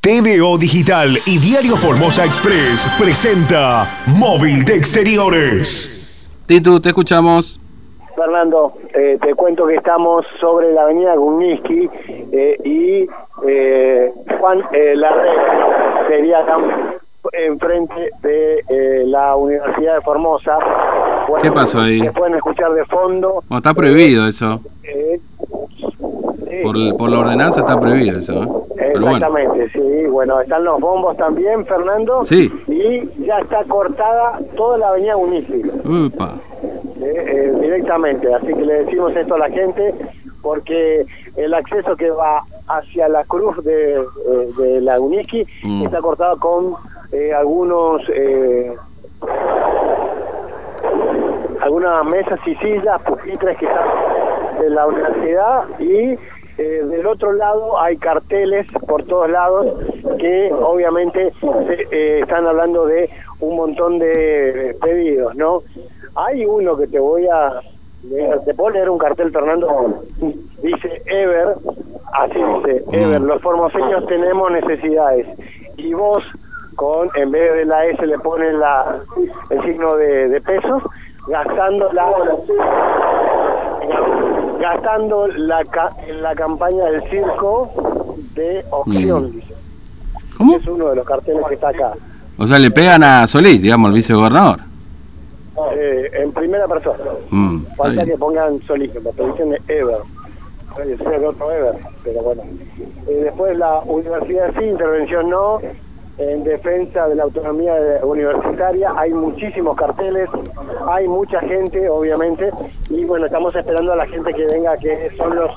TVO Digital y Diario Formosa Express presenta Móvil de Exteriores. Titu, te escuchamos. Fernando, eh, te cuento que estamos sobre la avenida Gumniski eh, y eh, Juan eh, Larrea sería acá enfrente de eh, la Universidad de Formosa. Bueno, ¿Qué pasó ahí? Se pueden escuchar de fondo. Bueno, está prohibido eso. Eh, sí. Por, por la ordenanza está prohibido eso. Exactamente, sí. Bueno, están los bombos también, Fernando. Sí. Y ya está cortada toda la avenida. Upa. eh, eh, directamente. Así que le decimos esto a la gente porque el acceso que va hacia la cruz de, eh, de la Uniski Mm. está cortado con eh, algunos eh, algunas mesas y sillas pupitres que están de la universidad y eh, del otro lado hay carteles por todos lados que obviamente eh, están hablando de un montón de pedidos, ¿no? Hay uno que te voy a te puedo leer un cartel, Fernando, dice Ever, así dice, Ever, los formoseños tenemos necesidades y vos con, en vez de la S le ponen la, el signo de, de pesos, gastando la gastando la ca- en la campaña del circo de opción, Mm. ¿Cómo? Es uno de los carteles que está acá. O sea, le pegan a Solís, digamos, el vicegobernador. Eh, en primera persona. Mm, Falta que pongan solísimo, pero dicen Ever. Puede ser otro Ever, pero bueno. Eh, después la universidad sí, intervención no. En defensa de la autonomía universitaria hay muchísimos carteles, hay mucha gente, obviamente, y bueno, estamos esperando a la gente que venga, que son los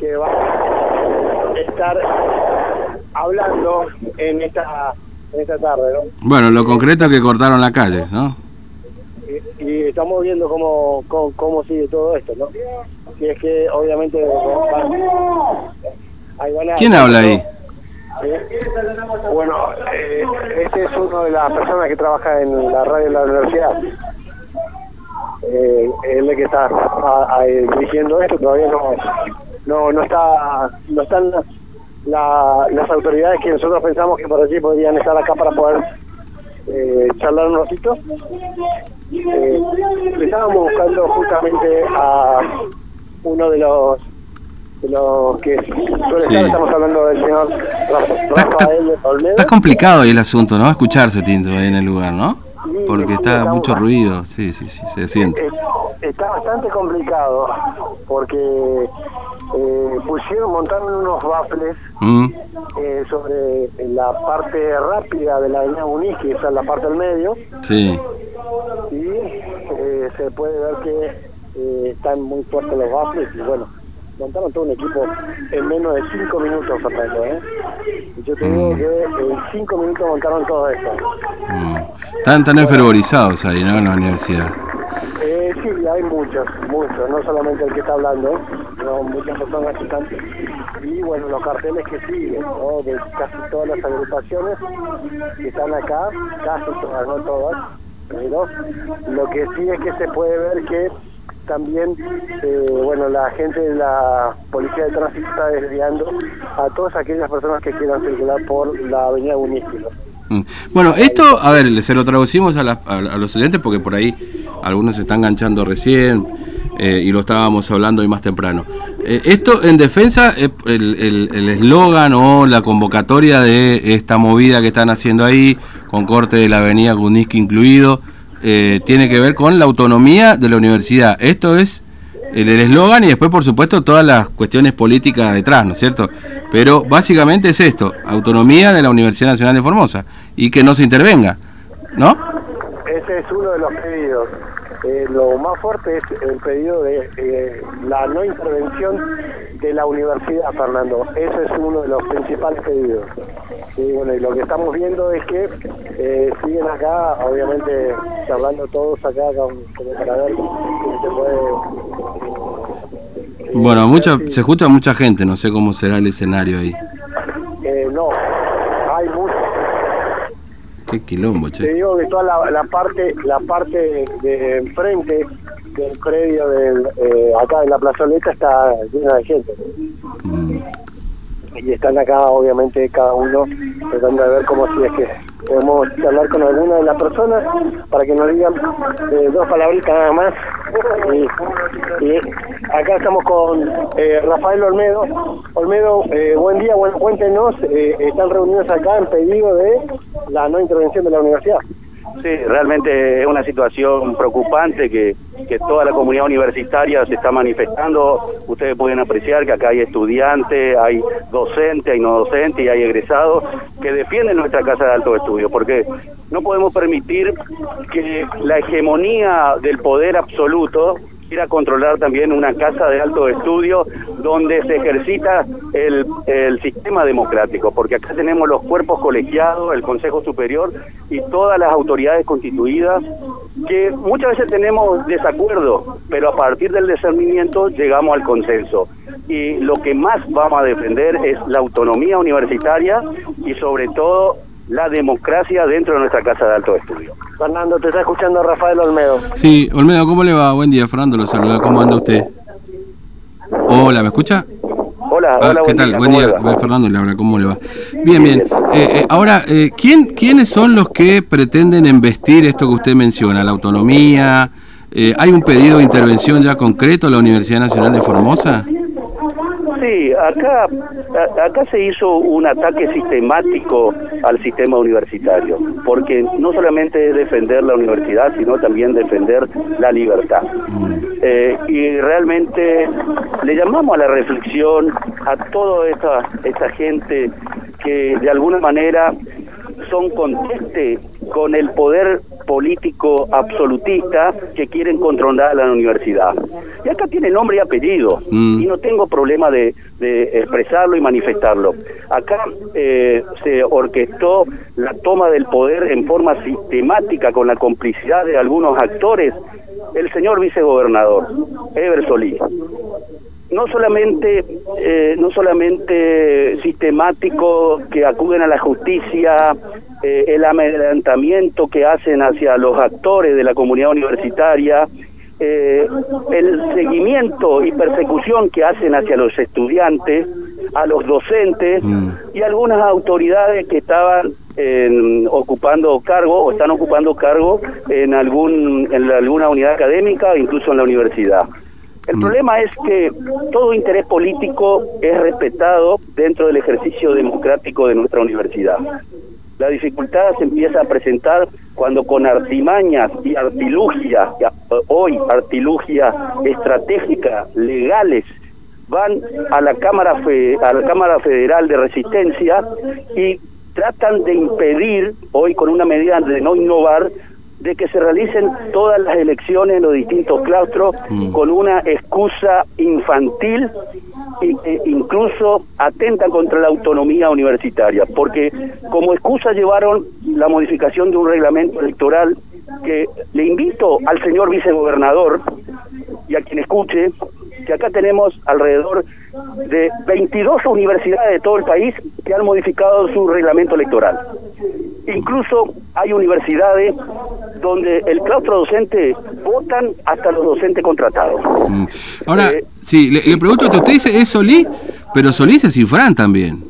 que van a estar hablando en esta, en esta tarde, ¿no? Bueno, lo concreto es que cortaron la calle, ¿no? y, y estamos viendo cómo, cómo, cómo sigue todo esto, ¿no? Si es que obviamente van- ahí van a- ¿Quién habla ahí? Bueno, eh, este es uno de las personas que trabaja en la radio de la universidad. Eh, él es el que está a- a- dirigiendo esto, todavía no, no, no está, no están la- las autoridades que nosotros pensamos que por allí podrían estar acá para poder eh, charlar un ratito. Eh, estábamos buscando justamente a uno de los de los que suele Sí. estar, estamos hablando del señor Rafael de Olmedo. está complicado ahí el asunto, ¿no? Escucharse, Tinto, ahí en el lugar, ¿no? Porque está mucho ruido, sí, sí, sí, se siente. Está bastante complicado porque eh, pusieron, montaron unos baffles Mm, eh, sobre la parte rápida de la avenida Uniski, esa es la parte del medio, sí. y eh, se puede ver que eh, están muy fuertes los baffles y bueno, montaron todo un equipo en menos de 5 minutos, Fernando, ¿eh? Yo te digo Mm. que en 5 minutos montaron todo esto. Mm. Están tan enfervorizados ahí, ¿no? En la universidad. Eh, sí, hay muchos, muchos, no solamente el que está hablando, sino muchas personas que están. Y bueno, los carteles que siguen, ¿no? de casi todas las agrupaciones que están acá, casi todas, no todas, pero lo que sí es que se puede ver que también, eh, bueno, la gente de la Policía de Tránsito está desviando a todas aquellas personas que quieran circular por la avenida Uniski. ¿no? Mm. Bueno, esto, a ver, se lo traducimos a, las- a- los oyentes porque por ahí algunos se están enganchando recién eh, y lo estábamos hablando hoy más temprano. Eh, esto en defensa, eh, el eslogan o la convocatoria de esta movida que están haciendo ahí, con corte de la avenida Guniski incluido, eh, tiene que ver con la autonomía de la universidad. Esto es el eslogan y después, por supuesto, todas las cuestiones políticas detrás, ¿no es cierto? Pero básicamente es esto, autonomía de la Universidad Nacional de Formosa y que no se intervenga, ¿no? Ese es uno de los pedidos. Eh, lo más fuerte es el pedido de eh, la no intervención de la universidad, Fernando. Ese es uno de los principales pedidos. Y bueno, y lo que estamos viendo es que eh, siguen acá, obviamente, charlando todos acá con- como para ver si se puede... eh, Bueno, mucha, si- se escucha mucha gente, no sé cómo será el escenario ahí. eh, no. Qué quilombo, Te che. digo que toda la, la parte la parte de, de enfrente del predio del, eh, acá en la plazoleta está llena de gente. Mm. Y están acá obviamente cada uno tratando de ver cómo si es que podemos hablar con alguna de las personas para que nos digan eh, dos palabritas nada más. Y, y acá estamos con eh, Rafael Olmedo. Olmedo, eh, buen día, bueno, cuéntenos eh, están reunidos acá en pedido de la no intervención de la universidad Sí, realmente es una situación preocupante que, que toda la comunidad universitaria se está manifestando. Ustedes pueden apreciar que acá hay estudiantes, hay docentes, hay no docentes y hay egresados que defienden nuestra casa de alto estudio, porque no podemos permitir que la hegemonía del poder absoluto quiera controlar también una casa de alto estudio donde se ejercita el, el, sistema democrático, porque acá tenemos los cuerpos colegiados, el Consejo Superior y todas las autoridades constituidas que muchas veces tenemos desacuerdo, pero a partir del discernimiento llegamos al consenso. Y lo que más vamos a defender es la autonomía universitaria y sobre todo la democracia dentro de nuestra casa de alto estudio. Fernando, te está escuchando Rafael Olmedo. Sí, Olmedo, ¿cómo le va? Buen día, Fernando, lo saluda. ¿Cómo anda usted? Hola, ¿me escucha? Hola, Ah, hola, ¿Qué buen tal? día, Buen ¿cómo día, va? Fernando habla, ¿cómo le va? Bien, bien. Eh, eh, ahora, eh, ¿quién, ¿quiénes son los que pretenden embestir esto que usted menciona? ¿La autonomía? Eh, ¿Hay un pedido de intervención ya concreto a la Universidad Nacional de Formosa? Sí, acá, acá se hizo un ataque sistemático al sistema universitario, porque no solamente es defender la universidad, sino también defender la libertad. Eh, y realmente le llamamos a la reflexión a toda esta, esta gente que de alguna manera son conteste con el poder político absolutista que quieren controlar la universidad. Y acá tiene nombre y apellido, Mm. y no tengo problema de, de expresarlo y manifestarlo. Acá eh, se orquestó la toma del poder en forma sistemática con la complicidad de algunos actores, el señor vicegobernador, Ever Solís no solamente eh, no solamente sistemático que acuden a la justicia eh, el amedrentamiento que hacen hacia los actores de la comunidad universitaria eh, el seguimiento y persecución que hacen hacia los estudiantes a los docentes Mm. y algunas autoridades que estaban en- ocupando cargo o están ocupando cargo en algún en alguna unidad académica incluso en la universidad el problema es que todo interés político es respetado dentro del ejercicio democrático de nuestra universidad. La dificultad se empieza a presentar cuando con artimañas y eh, hoy artilugias estratégicas, legales, van a la Cámara Fe- a la Cámara Federal de Resistencia y tratan de impedir hoy con una medida de no innovar de que se realicen todas las elecciones en los distintos claustros Mm. con una excusa infantil y que incluso atenta contra la autonomía universitaria, porque como excusa llevaron la modificación de un reglamento electoral que le invito al señor vicegobernador y a quien escuche que acá tenemos alrededor de 22 universidades de todo el país que han modificado su reglamento electoral. Incluso hay universidades donde el claustro docente votan hasta los docentes contratados. Mm. Ahora, Eh, sí, le, le pregunto, usted dice es Solís, pero Solís es Cifrán también.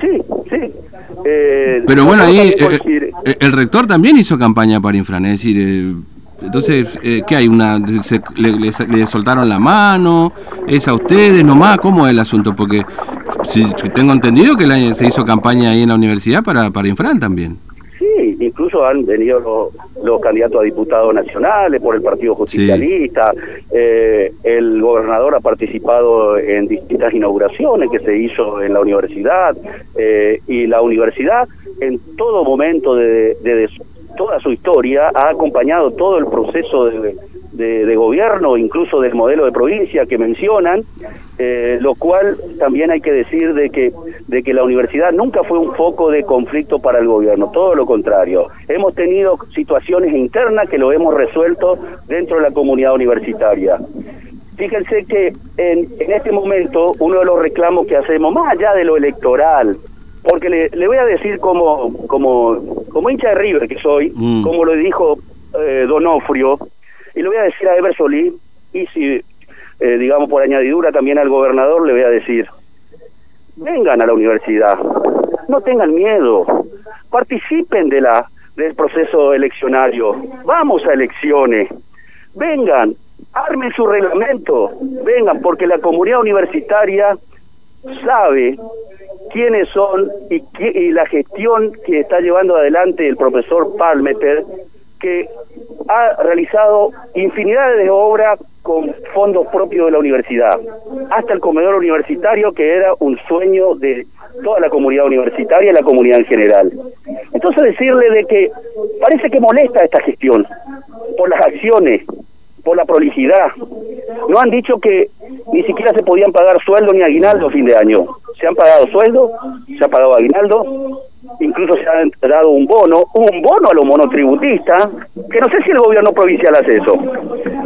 Sí, sí. Eh, Pero bueno, ahí eh, eh, el rector también hizo campaña para Infran, es decir, eh, entonces, eh, ¿qué hay? Una, se- le, le- le soltaron la mano? ¿Es a ustedes nomás? ¿Cómo es el asunto? Porque si tengo entendido que la- se hizo campaña ahí en la universidad para, para Infran también. Sí, incluso han venido los, los candidatos a diputados nacionales por el Partido Justicialista. Eh, el gobernador ha participado en distintas inauguraciones que se hizo en la universidad. eh, y la universidad, en todo momento de, de- de toda su historia, ha acompañado todo el proceso de, de- de gobierno, incluso del modelo de provincia que mencionan. eh, lo cual también hay que decir de que de que la universidad nunca fue un foco de conflicto para el gobierno, todo lo contrario. Hemos tenido situaciones internas que lo hemos resuelto dentro de la comunidad universitaria. Fíjense que en, en este momento uno de los reclamos que hacemos, más allá de lo electoral, porque le, le voy a decir como, como, como hincha de River que soy, Mm. como lo dijo eh, Donofrio, y le voy a decir a Ever Solís, y si, eh, digamos por añadidura también al gobernador, le voy a decir, vengan a la universidad, no tengan miedo, participen de la del proceso eleccionario, vamos a elecciones, vengan, armen su reglamento, vengan, porque la comunidad universitaria sabe quiénes son y, y la gestión que está llevando adelante el profesor Palmeter, que ha realizado infinidad de obras con fondos propios de la universidad, hasta el comedor universitario que era un sueño de toda la comunidad universitaria y la comunidad en general. Entonces decirle de que parece que molesta esta gestión por las acciones, por la prolijidad. No han dicho que ni siquiera se podían pagar sueldo ni aguinaldo a fin de año. Se han pagado sueldo, se ha pagado aguinaldo, incluso se ha dado un bono, un bono a los monotributistas, que no sé si el gobierno provincial hace eso,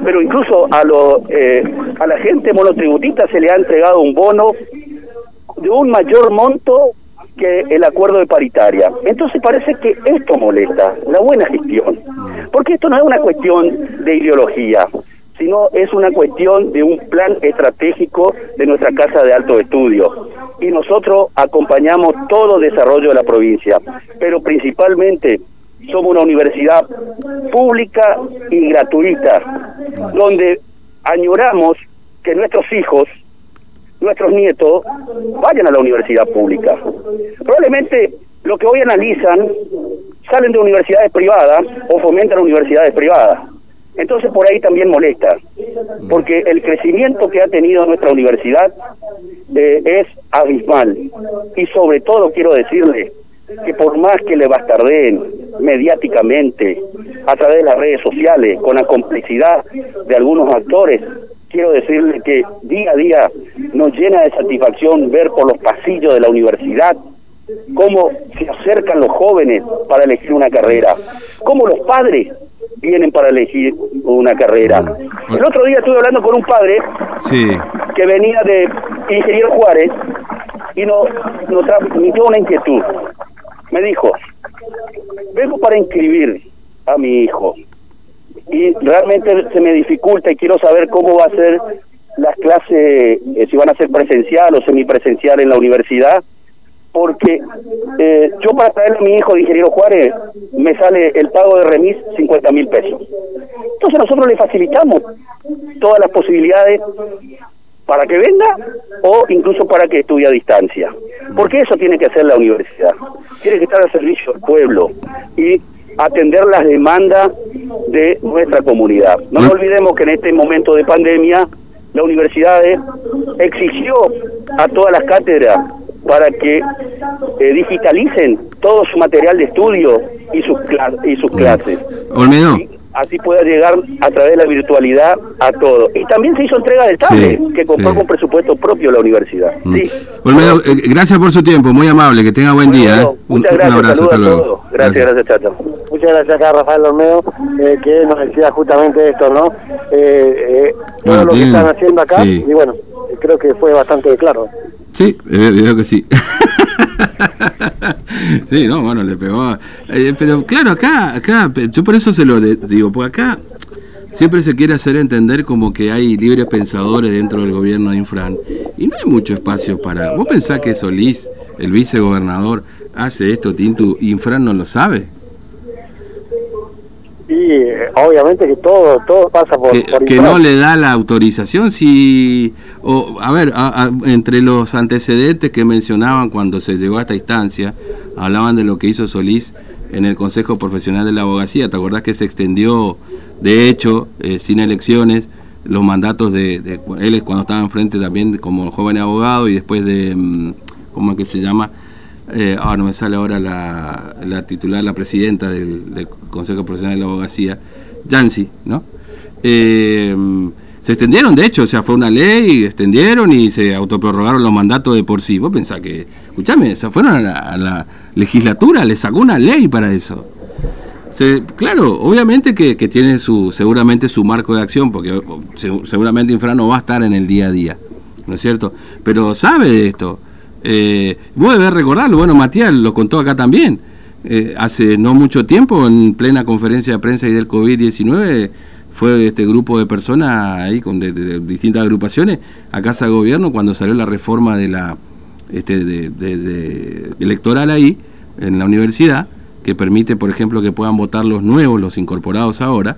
pero incluso a, lo, eh, a la gente monotributista se le ha entregado un bono de un mayor monto que el acuerdo de paritaria. Entonces parece que esto molesta, la buena gestión, porque esto no es una cuestión de ideología, sino es una cuestión de un plan estratégico de nuestra Casa de Alto Estudio. Y nosotros acompañamos todo desarrollo de la provincia, pero principalmente somos una universidad pública y gratuita, donde añoramos que nuestros hijos nuestros nietos vayan a la universidad pública. Probablemente lo que hoy analizan salen de universidades privadas o fomentan universidades privadas. Entonces por ahí también molesta, porque el crecimiento que ha tenido nuestra universidad eh, es abismal. Y sobre todo quiero decirle que por más que le bastardeen mediáticamente, a través de las redes sociales, con la complicidad de algunos actores, quiero decirle que día a día nos llena de satisfacción ver por los pasillos de la universidad cómo se acercan los jóvenes para elegir una carrera, cómo los padres vienen para elegir una carrera. El otro día estuve hablando con un padre que venía de Ingeniero Juárez y nos, nos transmitió una inquietud. Me dijo, vengo para inscribir a mi hijo y realmente se me dificulta y quiero saber cómo va a ser las clases, eh, si van a ser presencial o semipresencial en la universidad, porque eh, yo para traerle a mi hijo de ingeniero Juárez me sale el pago de remis 50 mil pesos. Entonces nosotros le facilitamos todas las posibilidades para que venga o incluso para que estudie a distancia. Porque eso tiene que hacer la universidad. Tiene que estar al servicio del pueblo. Y atender las demandas de nuestra comunidad. No nos olvidemos que en este momento de pandemia la universidad exigió a todas las cátedras para que eh, digitalicen todo su material de estudio y sus, y sus clases. Olmedo así pueda llegar a través de la virtualidad a todo. Y también se hizo entrega del tablet, que compró con presupuesto propio la universidad. Mm. Sí. Olmedo, eh, gracias por su tiempo, muy amable, que tenga buen día. ¿eh? Muchas gracias, un abrazo, hasta luego. Gracias, gracias, Chacho. Muchas gracias acá Rafael Olmedo, eh, que nos decía justamente esto, ¿no? Eh, todo lo que están haciendo acá, y bueno, creo que fue bastante claro. Sí, veo que sí. sí, no, bueno, le pegó. Eh, pero claro, acá, acá, yo por eso se lo digo, porque acá siempre se quiere hacer entender como que hay libres pensadores dentro del gobierno de Infran y no hay mucho espacio para. ¿Vos pensás que Solís, el vicegobernador, hace esto, Tintu, y Infran no lo sabe? Sí, obviamente que todo todo pasa por que, no le da la autorización si o a ver entre los antecedentes que mencionaban cuando se llegó a esta instancia hablaban de lo que hizo Solís en el Consejo Profesional de la Abogacía. Te acordás que se extendió de hecho eh, sin elecciones los mandatos de, de, él cuando estaba enfrente también como joven abogado y después de mm, cómo es que se llama eh, ahora me sale ahora la, titular, la presidenta del, Consejo Profesional de la Abogacía, Yancy, ¿no? Eh, se extendieron, de hecho, o sea, fue una ley, extendieron y se autoprorrogaron los mandatos de por sí. Vos pensás que, escúchame, se fueron a la, legislatura, le sacó una ley para eso. claro, obviamente que, tiene su, seguramente su marco de acción, porque seguramente Infra no va a estar en el día a día, ¿no es cierto? Pero sabe de esto. Eh, vos debés recordarlo, bueno, Matías lo contó acá también. Eh, hace no mucho tiempo, en plena conferencia de prensa y del COVID-19, fue este grupo de personas ahí con de, distintas agrupaciones a Casa de Gobierno cuando salió la reforma de la este, de- electoral ahí, en la universidad, que permite, por ejemplo, que puedan votar los nuevos, los incorporados ahora,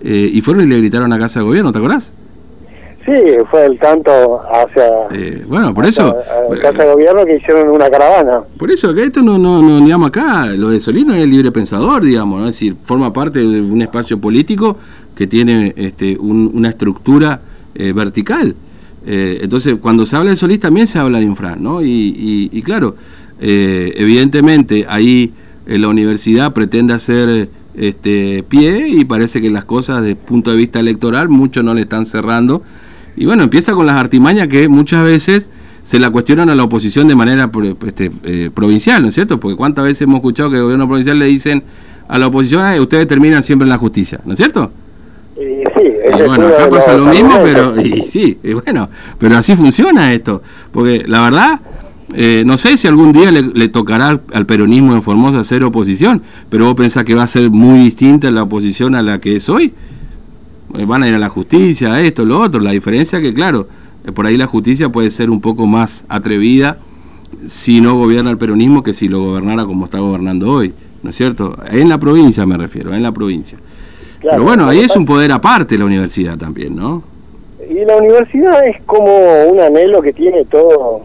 eh, y fueron y le gritaron a Casa de Gobierno, ¿te acordás? Sí, fue el tanto hacia... Eh, bueno, por eso... a- a Casa de Gobierno que hicieron una caravana. Por eso, que esto no, no, no, digamos acá, lo de Solino es el libre pensador, digamos, ¿no? es decir, forma parte de un espacio político que tiene este, un- una estructura eh, vertical. Eh, entonces, cuando se habla de Solís también se habla de Infran, ¿no? Y, y- y claro, eh, evidentemente ahí eh, la universidad pretende hacer este pie y parece que las cosas desde el punto de vista electoral muchos no le están cerrando. Y bueno, empieza con las artimañas que muchas veces se la cuestionan a la oposición de manera este, eh, provincial, ¿no es cierto? Porque cuántas veces hemos escuchado que el gobierno provincial le dicen a la oposición, "Ay, ustedes terminan siempre en la justicia, ¿no es cierto? Y sí, Y bueno, acá pasa lo mismo, pero y sí, y bueno, pero así funciona esto. Porque la verdad, eh, no sé si algún día le, le tocará al, al peronismo en Formosa hacer oposición, pero vos pensás que va a ser muy distinta la oposición a la que es hoy. Eh, Van a ir a la justicia, esto, lo otro. La diferencia que, claro, eh, por ahí la justicia puede ser un poco más atrevida si no gobierna el peronismo que si lo gobernara como está gobernando hoy, ¿no es cierto? En la provincia me refiero, en la provincia. Claro, Pero bueno, ahí es un poder aparte la universidad también, ¿no? Y la universidad es como un anhelo que tiene todo,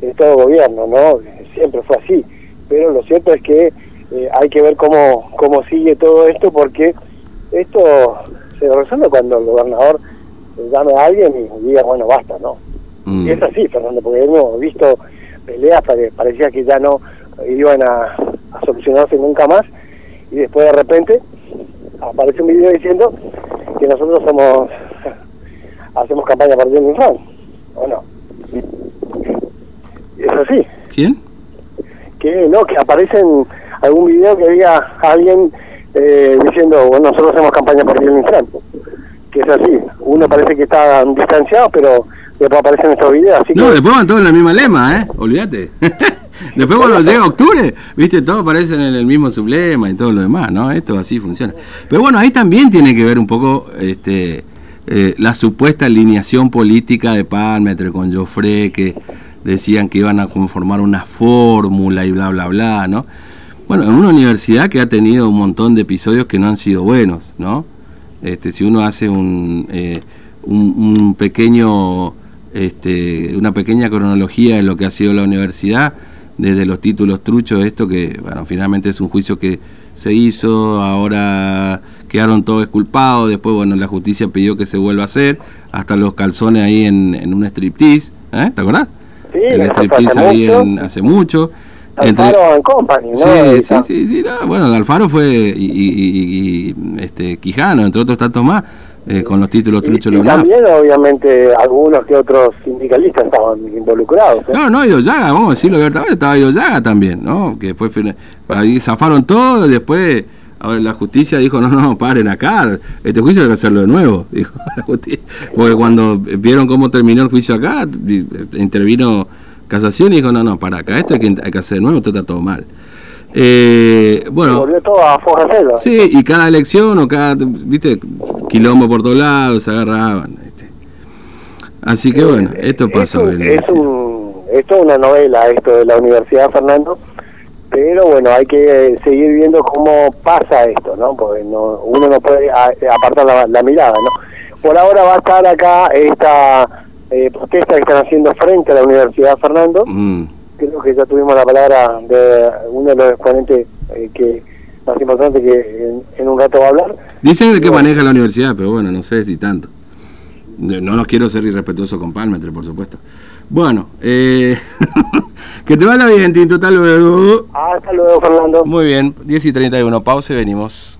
eh, todo gobierno, ¿no? Siempre fue así. Pero lo cierto es que eh, hay que ver cómo, cómo sigue todo esto, porque esto se resuelve cuando el gobernador llame a alguien y diga, bueno, basta, ¿no? Mm. Y es así, Fernando, porque hemos visto peleas que parecía que ya no iban a, a solucionarse nunca más, y después de repente aparece un video diciendo que nosotros somos hacemos campaña para el Infran, ¿o no? Es así, ¿Quién? que no, que aparece en algún video que diga alguien eh, diciendo, bueno, nosotros hacemos campaña por el Infran, que es así, uno parece que está distanciado, pero después aparecen estos videos, así No, que... después van todos en la misma lema, ¿eh? Olvídate. después cuando llega octubre, viste, todos aparecen en el mismo sublema y todo lo demás, ¿no? Esto así funciona. Pero bueno, ahí también tiene que ver un poco este eh, la supuesta alineación política de Palmetre con Joffre, que decían que iban a conformar una fórmula y bla, bla, bla, ¿no? Bueno, en una universidad que ha tenido un montón de episodios que no han sido buenos, ¿no? Este, si uno hace un, eh, un, un pequeño, este, una pequeña cronología de lo que ha sido la universidad, desde los títulos truchos, esto que, bueno, finalmente es un juicio que se hizo, ahora quedaron todos exculpados, después, bueno, la justicia pidió que se vuelva a hacer, hasta los calzones ahí en, en un striptease, ¿eh? ¿te acordás? Sí, el striptease ahí en- hace mucho. Entre- Alfaro and Company, ¿no? Sí, sí, sí, sí, no, bueno, Alfaro fue y, y- y- este, Quijano, entre otros tantos más, eh, con los títulos truchos y también, obviamente, algunos que otros sindicalistas estaban involucrados. ¿eh? No, no, Idoyaga, vamos a decirlo abiertamente, estaba Idoyaga también, ¿no? Que después ahí zafaron todo y después ahora la justicia dijo, no, no, paren acá, este juicio hay que hacerlo de nuevo, dijo la justicia. Porque cuando vieron cómo terminó el juicio acá, intervino Casación y dijo, no, no, para acá, esto hay que, hay que hacer de nuevo, esto está todo mal. Eh, bueno, Volvió todo a foja cero. Sí, y cada elección o cada, viste, quilombo por todos lados, se agarraban. ¿viste? Así que bueno, esto pasa. Es, un- es, un- es toda una novela esto de la Universidad Fernando, pero bueno, hay que seguir viendo cómo pasa esto, ¿no? Porque no, uno no puede apartar la, la mirada, ¿no? Por ahora va a estar acá esta eh, protesta que están haciendo frente a la Universidad Fernando. Mm, Creo que ya tuvimos la palabra de uno de los exponentes eh, que más importante que en, en un rato va a hablar. Dicen el que Bueno. maneja la universidad, pero bueno, no sé si tanto. No nos quiero ser irrespetuoso con Palmetre, por supuesto. Bueno, eh, que te vaya bien, Tinto. Tal luego. Hasta luego, Fernando. Muy bien, 10 y 31, pausa y venimos.